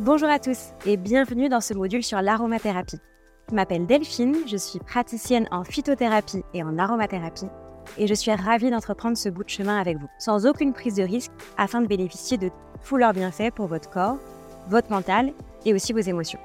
Bonjour à tous et bienvenue dans ce module sur l'aromathérapie. Je m'appelle Delphine, je suis praticienne en phytothérapie et en aromathérapie et je suis ravie d'entreprendre ce bout de chemin avec vous, sans aucune prise de risque afin de bénéficier de tous leurs bienfaits pour votre corps, votre mental et aussi vos émotions.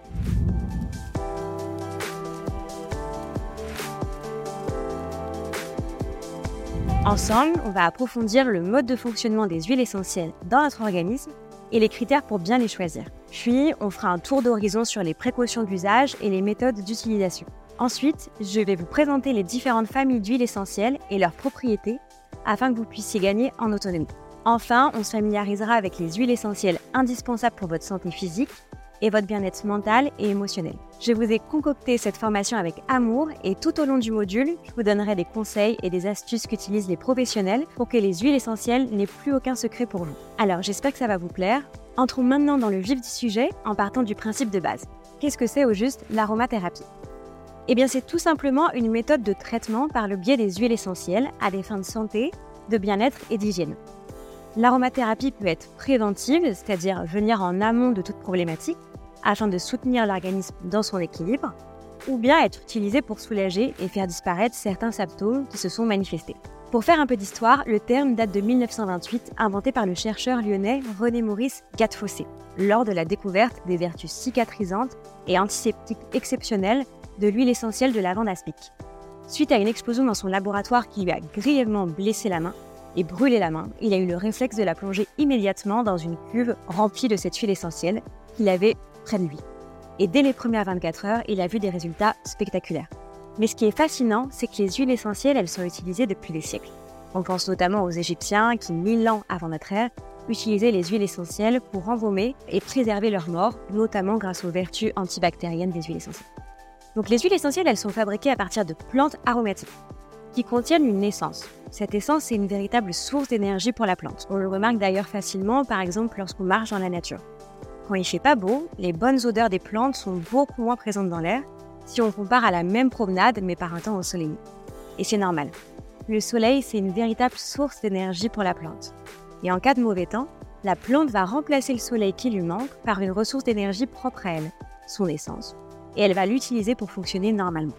Ensemble, on va approfondir le mode de fonctionnement des huiles essentielles dans notre organisme et les critères pour bien les choisir. Puis, on fera un tour d'horizon sur les précautions d'usage et les méthodes d'utilisation. Ensuite, je vais vous présenter les différentes familles d'huiles essentielles et leurs propriétés afin que vous puissiez gagner en autonomie. Enfin, on se familiarisera avec les huiles essentielles indispensables pour votre santé physique et votre bien-être mental et émotionnel. Je vous ai concocté cette formation avec amour et tout au long du module, je vous donnerai des conseils et des astuces qu'utilisent les professionnels pour que les huiles essentielles n'aient plus aucun secret pour vous. Alors j'espère que ça va vous plaire. Entrons maintenant dans le vif du sujet en partant du principe de base. Qu'est-ce que c'est au juste l'aromathérapie? Eh bien c'est tout simplement une méthode de traitement par le biais des huiles essentielles à des fins de santé, de bien-être et d'hygiène. L'aromathérapie peut être préventive, c'est-à-dire venir en amont de toute problématique, afin de soutenir l'organisme dans son équilibre, ou bien être utilisée pour soulager et faire disparaître certains symptômes qui se sont manifestés. Pour faire un peu d'histoire, le terme date de 1928, inventé par le chercheur lyonnais René Maurice Gattefossé, lors de la découverte des vertus cicatrisantes et antiseptiques exceptionnelles de l'huile essentielle de lavande aspic. Suite à une explosion dans son laboratoire qui lui a grièvement blessé la main et brûlé la main, il a eu le réflexe de la plonger immédiatement dans une cuve remplie de cette huile essentielle qu'il avait Et dès les premières 24 heures, il a vu des résultats spectaculaires. Mais ce qui est fascinant, c'est que les huiles essentielles, elles sont utilisées depuis des siècles. On pense notamment aux Égyptiens qui, mille ans avant notre ère, utilisaient les huiles essentielles pour embaumer et préserver leur mort, notamment grâce aux vertus antibactériennes des huiles essentielles. Donc les huiles essentielles, elles sont fabriquées à partir de plantes aromatiques qui contiennent une essence. Cette essence est une véritable source d'énergie pour la plante. On le remarque d'ailleurs facilement, par exemple, lorsqu'on marche dans la nature. Quand il fait pas beau, les bonnes odeurs des plantes sont beaucoup moins présentes dans l'air si on compare à la même promenade mais par un temps ensoleillé. Et c'est normal. Le soleil, c'est une véritable source d'énergie pour la plante. Et en cas de mauvais temps, la plante va remplacer le soleil qui lui manque par une ressource d'énergie propre à elle, son essence, et elle va l'utiliser pour fonctionner normalement.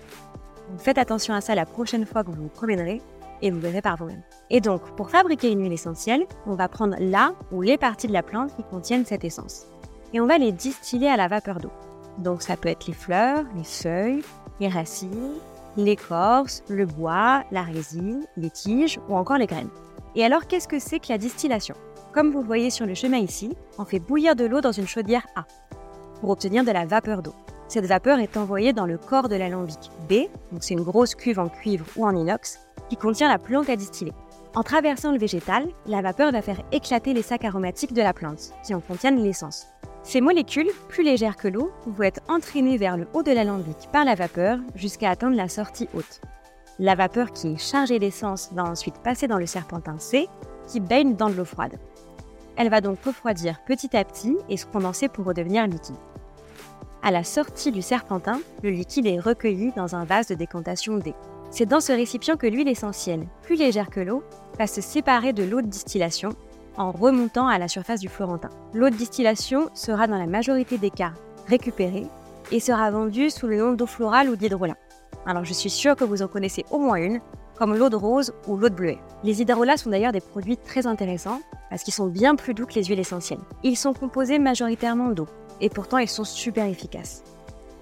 faites attention à ça la prochaine fois que vous vous promènerez et vous verrez par vous-même. Et donc, pour fabriquer une huile essentielle, on va prendre la ou les parties de la plante qui contiennent cette essence. Et on va les distiller à la vapeur d'eau. Donc ça peut être les fleurs, les feuilles, les racines, l'écorce, le bois, la résine, les tiges ou encore les graines. Et alors qu'est-ce que c'est que la distillation? Comme vous voyez sur le chemin ici, on fait bouillir de l'eau dans une chaudière A pour obtenir de la vapeur d'eau. Cette vapeur est envoyée dans le corps de l'alambic B, donc c'est une grosse cuve en cuivre ou en inox, qui contient la plante à distiller. En traversant le végétal, la vapeur va faire éclater les sacs aromatiques de la plante, qui en contiennent l'essence. Ces molécules, plus légères que l'eau, vont être entraînées vers le haut de l'alambic par la vapeur jusqu'à atteindre la sortie haute. La vapeur qui est chargée d'essence va ensuite passer dans le serpentin C, qui baigne dans de l'eau froide. Elle va donc refroidir petit à petit et se condenser pour redevenir liquide. À la sortie du serpentin, le liquide est recueilli dans un vase de décantation D. C'est dans ce récipient que l'huile essentielle, plus légère que l'eau, va se séparer de l'eau de distillation en remontant à la surface du Florentin. L'eau de distillation sera dans la majorité des cas récupérée et sera vendue sous le nom d'eau florale ou d'hydrolat. Alors je suis sûre que vous en connaissez au moins une, comme l'eau de rose ou l'eau de bleuet. Les hydrolats sont d'ailleurs des produits très intéressants parce qu'ils sont bien plus doux que les huiles essentielles. Ils sont composés majoritairement d'eau et pourtant ils sont super efficaces.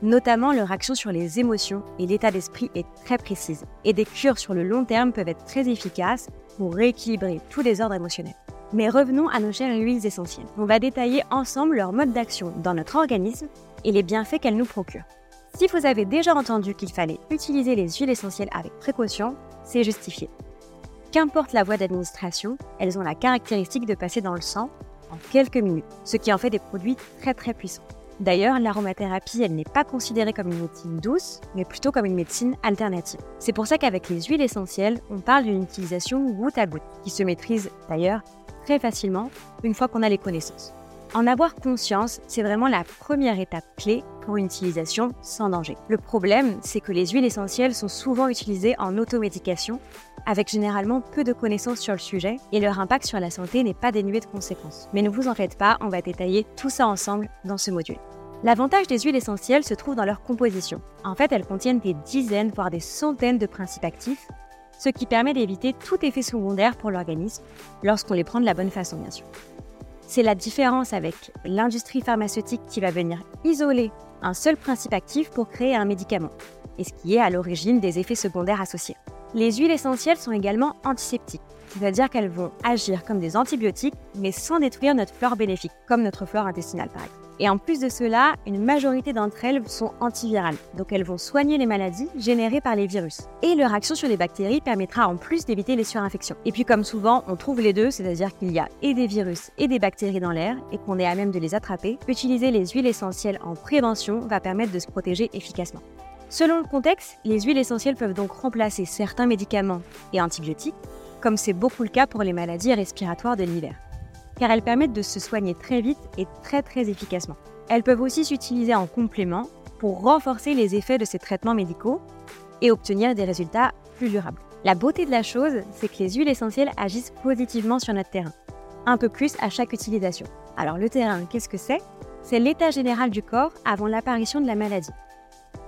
Notamment, leur action sur les émotions et l'état d'esprit est très précise. Et des cures sur le long terme peuvent être très efficaces pour rééquilibrer tous les ordres émotionnels. Mais revenons à nos chères huiles essentielles. On va détailler ensemble leur mode d'action dans notre organisme et les bienfaits qu'elles nous procurent. Si vous avez déjà entendu qu'il fallait utiliser les huiles essentielles avec précaution, c'est justifié. Qu'importe la voie d'administration, elles ont la caractéristique de passer dans le sang en quelques minutes, ce qui en fait des produits très très puissants. D'ailleurs, l'aromathérapie, elle n'est pas considérée comme une médecine douce, mais plutôt comme une médecine alternative. C'est pour ça qu'avec les huiles essentielles, on parle d'une utilisation goutte à goutte, qui se maîtrise d'ailleurs très facilement une fois qu'on a les connaissances. En avoir conscience, c'est vraiment la première étape clé pour une utilisation sans danger. Le problème, c'est que les huiles essentielles sont souvent utilisées en automédication, avec généralement peu de connaissances sur le sujet, et leur impact sur la santé n'est pas dénué de conséquences. Mais ne vous en faites pas, on va détailler tout ça ensemble dans ce module. L'avantage des huiles essentielles se trouve dans leur composition. En fait, elles contiennent des dizaines, voire des centaines de principes actifs, ce qui permet d'éviter tout effet secondaire pour l'organisme lorsqu'on les prend de la bonne façon, bien sûr. C'est la différence avec l'industrie pharmaceutique qui va venir isoler un seul principe actif pour créer un médicament, et ce qui est à l'origine des effets secondaires associés. Les huiles essentielles sont également antiseptiques, c'est-à-dire qu'elles vont agir comme des antibiotiques, mais sans détruire notre flore bénéfique, comme notre flore intestinale par exemple. Et en plus de cela, une majorité d'entre elles sont antivirales, donc elles vont soigner les maladies générées par les virus. Et leur action sur les bactéries permettra en plus d'éviter les surinfections. Et puis comme souvent, on trouve les deux, c'est-à-dire qu'il y a et des virus et des bactéries dans l'air et qu'on est à même de les attraper, utiliser les huiles essentielles en prévention va permettre de se protéger efficacement. Selon le contexte, les huiles essentielles peuvent donc remplacer certains médicaments et antibiotiques, comme c'est beaucoup le cas pour les maladies respiratoires de l'hiver car elles permettent de se soigner très vite et très efficacement. Elles peuvent aussi s'utiliser en complément pour renforcer les effets de ces traitements médicaux et obtenir des résultats plus durables. La beauté de la chose, c'est que les huiles essentielles agissent positivement sur notre terrain, un peu plus à chaque utilisation. Alors le terrain, qu'est-ce que c'est? C'est l'état général du corps avant l'apparition de la maladie.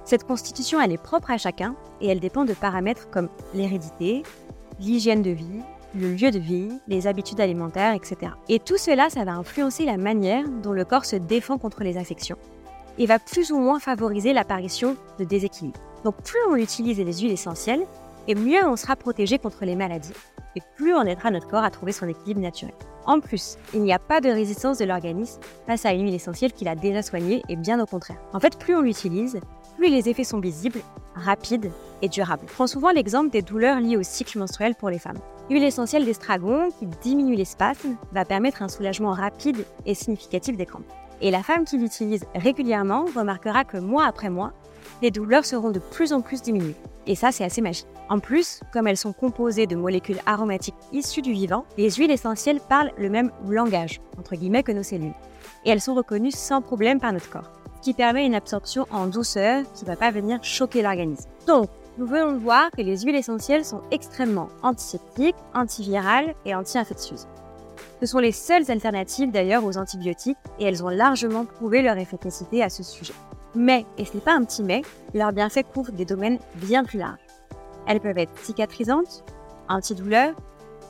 Cette constitution, elle est propre à chacun et elle dépend de paramètres comme l'hérédité, l'hygiène de vie, le lieu de vie, les habitudes alimentaires, etc. Et tout cela, ça va influencer la manière dont le corps se défend contre les infections et va plus ou moins favoriser l'apparition de déséquilibres. Donc plus on utilise les huiles essentielles, et mieux on sera protégé contre les maladies, et plus on aidera notre corps à trouver son équilibre naturel. En plus, il n'y a pas de résistance de l'organisme face à une huile essentielle qu'il a déjà soignée, et bien au contraire. En fait, plus on l'utilise, plus les effets sont visibles, rapides et durables. Je prends souvent l'exemple des douleurs liées au cycle menstruel pour les femmes. L'huile essentielle d'estragon, qui diminue les spasmes, va permettre un soulagement rapide et significatif des crampes. Et la femme qui l'utilise régulièrement remarquera que mois après mois, les douleurs seront de plus en plus diminuées. Et ça, c'est assez magique. En plus, comme elles sont composées de molécules aromatiques issues du vivant, les huiles essentielles parlent le même langage, entre guillemets, que nos cellules. Et elles sont reconnues sans problème par notre corps, qui permet une absorption en douceur qui ne va pas venir choquer l'organisme. Donc, nous venons de voir que les huiles essentielles sont extrêmement antiseptiques, antivirales et anti-infectieuses. Ce sont les seules alternatives d'ailleurs aux antibiotiques et elles ont largement prouvé leur efficacité à ce sujet. Mais, et ce n'est pas un petit mais, leurs bienfaits couvrent des domaines bien plus larges. Elles peuvent être cicatrisantes, antidouleurs,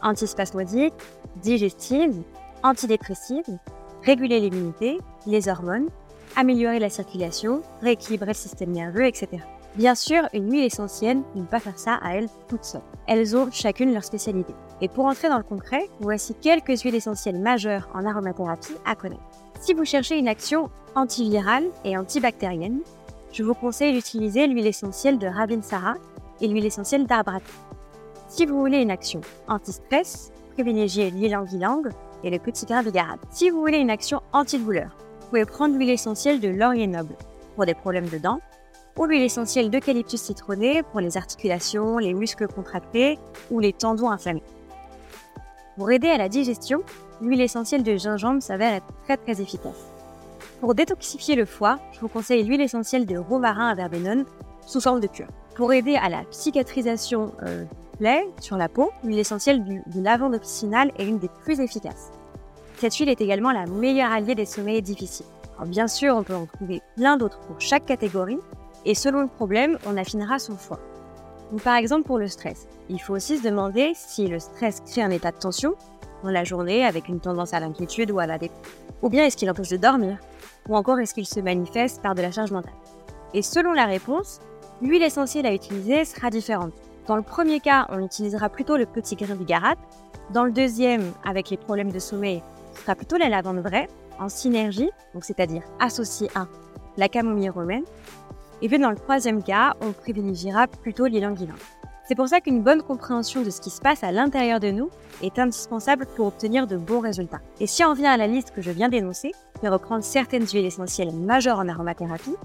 antispasmodiques, digestives, antidépressives, réguler l'immunité, les hormones, améliorer la circulation, rééquilibrer le système nerveux, etc. Bien sûr, une huile essentielle ne peut pas faire ça à elles toutes seules. Elles ont chacune leur spécialité. Et pour entrer dans le concret, voici quelques huiles essentielles majeures en aromathérapie à connaître. Si vous cherchez une action antivirale et antibactérienne, je vous conseille d'utiliser l'huile essentielle de Ravinsara et l'huile essentielle d'Arbrat. Si vous voulez une action anti-stress, privilégiez l'huile ylang et le petit grain de. Si vous voulez une action anti-douleur, pouvez prendre l'huile essentielle de laurier noble pour des problèmes de dents ou l'huile essentielle d'eucalyptus citronné pour les articulations, les muscles contractés ou les tendons inflammés. Pour aider à la digestion, l'huile essentielle de gingembre s'avère être très très efficace. Pour détoxifier le foie, je vous conseille l'huile essentielle de romarin à verbenone sous forme de cure. Pour aider à la cicatrisation euh, plaie sur la peau, l'huile essentielle du, lavande officinal est une des plus efficaces. Cette huile est également la meilleure alliée des sommeils difficiles. bien sûr, on peut en trouver plein d'autres pour chaque catégorie, et selon le problème, on affinera son foie. par exemple pour le stress, il faut aussi se demander si le stress crée un état de tension dans la journée avec une tendance à l'inquiétude ou à la dépression. Ou bien est-ce qu'il empêche de dormir Ou encore est-ce qu'il se manifeste par de la charge mentale Et selon la réponse, l'huile essentielle à utiliser sera différente. Dans le premier cas, on utilisera plutôt le petit grain bigarade. Dans le deuxième, avec les problèmes de sommeil, sera plutôt la lavande vraie, en synergie, donc c'est-à-dire associée à la camomille romaine. Et puis dans le troisième cas, on privilégiera plutôt l'ilang-ilang. C'est pour ça qu'une bonne compréhension de ce qui se passe à l'intérieur de nous est indispensable pour obtenir de bons résultats. Et si on vient à la liste que je viens d'énoncer, et reprendre certaines huiles essentielles majeures en aromathérapie,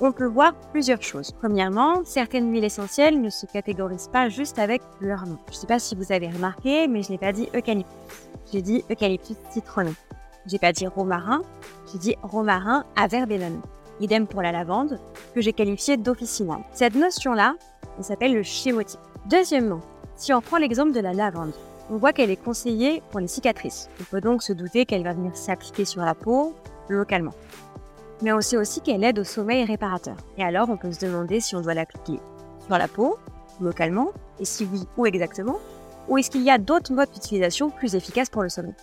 on peut voir plusieurs choses. Premièrement, certaines huiles essentielles ne se catégorisent pas juste avec leur nom. Je ne sais pas si vous avez remarqué, mais je n'ai pas dit eucalyptus. J'ai dit eucalyptus citronné. J'ai pas dit romarin, j'ai dit romarin à verbenone. Idem pour la lavande, que j'ai qualifiée d'officinale. Cette notion-là, elle s'appelle le schémotype. Deuxièmement, si on prend l'exemple de la lavande, on voit qu'elle est conseillée pour les cicatrices. On peut donc se douter qu'elle va venir s'appliquer sur la peau localement mais on sait aussi qu'elle aide au sommeil réparateur. Et alors, on peut se demander si on doit l'appliquer sur la peau, localement, et si oui, où exactement, ou est-ce qu'il y a d'autres modes d'utilisation plus efficaces pour le sommeil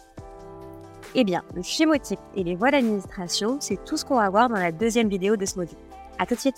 Eh bien, le schémotype et les voies d'administration, c'est tout ce qu'on va voir dans la deuxième vidéo de ce module. A tout de suite